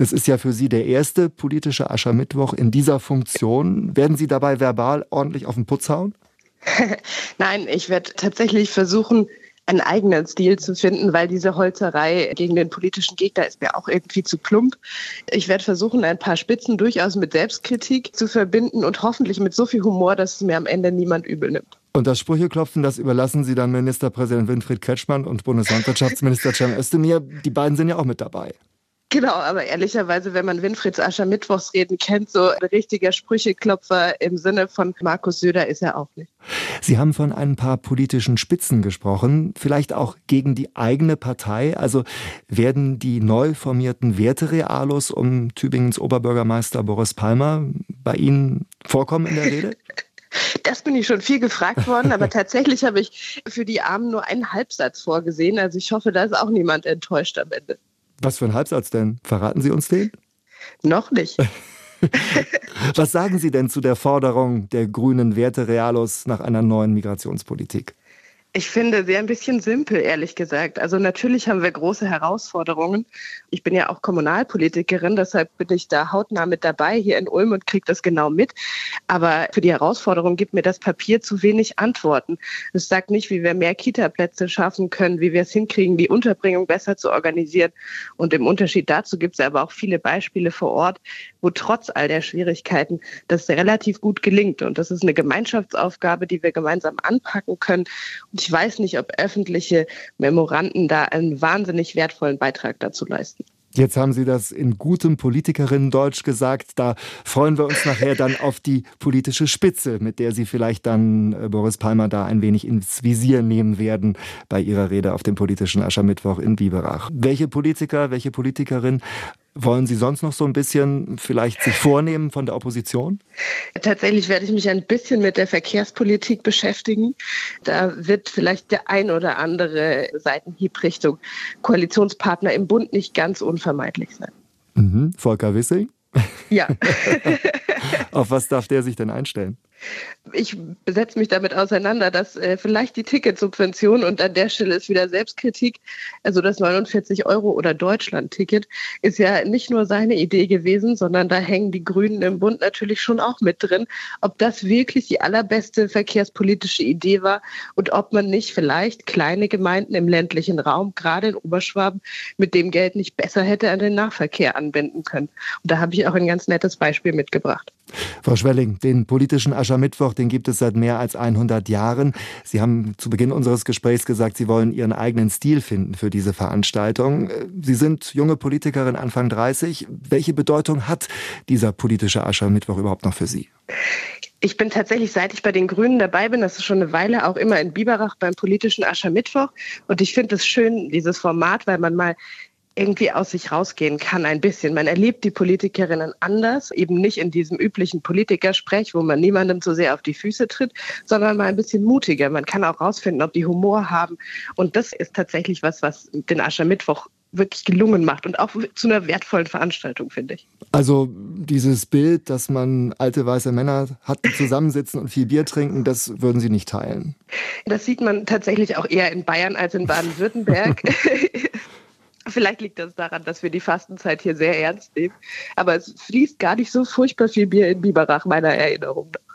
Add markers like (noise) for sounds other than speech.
Das ist ja für Sie der erste politische Aschermittwoch in dieser Funktion. Werden Sie dabei verbal ordentlich auf den Putz hauen? (laughs) Nein, ich werde tatsächlich versuchen, einen eigenen Stil zu finden, weil diese Holzerei gegen den politischen Gegner ist mir auch irgendwie zu plump. Ich werde versuchen, ein paar Spitzen durchaus mit Selbstkritik zu verbinden und hoffentlich mit so viel Humor, dass es mir am Ende niemand übel nimmt. Und das Sprücheklopfen, das überlassen Sie dann Ministerpräsident Winfried Kretschmann und Bundeslandwirtschaftsminister Cem Özdemir. Die beiden sind ja auch mit dabei. Genau, aber ehrlicherweise, wenn man Winfrieds Ascher Mittwochsreden kennt, so ein richtiger Sprücheklopfer im Sinne von Markus Söder ist er auch nicht. Sie haben von ein paar politischen Spitzen gesprochen, vielleicht auch gegen die eigene Partei. Also werden die neu formierten Werterealos um Tübingens Oberbürgermeister Boris Palmer bei Ihnen vorkommen in der Rede? (laughs) Das bin ich schon viel gefragt worden, aber tatsächlich habe ich für die Armen nur einen Halbsatz vorgesehen. Also ich hoffe, da ist auch niemand enttäuscht am Ende. Was für ein Halbsatz denn? Verraten Sie uns den? Noch nicht. (laughs) Was sagen Sie denn zu der Forderung der grünen Werte Realos nach einer neuen Migrationspolitik? Ich finde sie ein bisschen simpel, ehrlich gesagt. Also natürlich haben wir große Herausforderungen. Ich bin ja auch Kommunalpolitikerin, deshalb bin ich da hautnah mit dabei hier in Ulm und kriege das genau mit. Aber für die Herausforderung gibt mir das Papier zu wenig Antworten. Es sagt nicht, wie wir mehr Kita-Plätze schaffen können, wie wir es hinkriegen, die Unterbringung besser zu organisieren. Und im Unterschied dazu gibt es aber auch viele Beispiele vor Ort, wo trotz all der Schwierigkeiten das relativ gut gelingt. Und das ist eine Gemeinschaftsaufgabe, die wir gemeinsam anpacken können. Und ich weiß nicht, ob öffentliche Memoranden da einen wahnsinnig wertvollen Beitrag dazu leisten. Jetzt haben Sie das in gutem Politikerinnen-Deutsch gesagt. Da freuen wir uns nachher dann auf die politische Spitze, mit der Sie vielleicht dann äh, Boris Palmer da ein wenig ins Visier nehmen werden bei Ihrer Rede auf dem politischen Aschermittwoch in Biberach. Welche Politiker, welche Politikerin wollen Sie sonst noch so ein bisschen vielleicht sich vornehmen von der Opposition? Tatsächlich werde ich mich ein bisschen mit der Verkehrspolitik beschäftigen. Da wird vielleicht der ein oder andere Seitenhieb Richtung Koalitionspartner im Bund nicht ganz unvermeidlich sein. Mhm. Volker Wissing? Ja. (laughs) Auf was darf der sich denn einstellen? Ich setze mich damit auseinander, dass äh, vielleicht die Ticketsubvention und an der Stelle ist wieder Selbstkritik, also das 49 Euro oder Deutschland-Ticket ist ja nicht nur seine Idee gewesen, sondern da hängen die Grünen im Bund natürlich schon auch mit drin, ob das wirklich die allerbeste verkehrspolitische Idee war und ob man nicht vielleicht kleine Gemeinden im ländlichen Raum, gerade in Oberschwaben, mit dem Geld nicht besser hätte an den Nahverkehr anbinden können. Und da habe ich auch ein ganz nettes Beispiel mitgebracht. Frau Schwelling, den politischen Aschermittwoch, den gibt es seit mehr als 100 Jahren. Sie haben zu Beginn unseres Gesprächs gesagt, Sie wollen Ihren eigenen Stil finden für diese Veranstaltung. Sie sind junge Politikerin Anfang 30. Welche Bedeutung hat dieser politische Aschermittwoch überhaupt noch für Sie? Ich bin tatsächlich, seit ich bei den Grünen dabei bin, das ist schon eine Weile, auch immer in Biberach beim politischen Aschermittwoch. Und ich finde es schön, dieses Format, weil man mal irgendwie aus sich rausgehen kann ein bisschen. Man erlebt die Politikerinnen anders, eben nicht in diesem üblichen Politikersprech, wo man niemandem zu sehr auf die Füße tritt, sondern mal ein bisschen mutiger. Man kann auch rausfinden, ob die Humor haben. Und das ist tatsächlich was, was den Aschermittwoch wirklich gelungen macht und auch zu einer wertvollen Veranstaltung, finde ich. Also dieses Bild, dass man alte weiße Männer hat, die zusammensitzen und viel Bier trinken, das würden Sie nicht teilen. Das sieht man tatsächlich auch eher in Bayern als in Baden-Württemberg. (laughs) Vielleicht liegt das daran, dass wir die Fastenzeit hier sehr ernst nehmen. Aber es fließt gar nicht so furchtbar viel Bier in Biberach, meiner Erinnerung nach.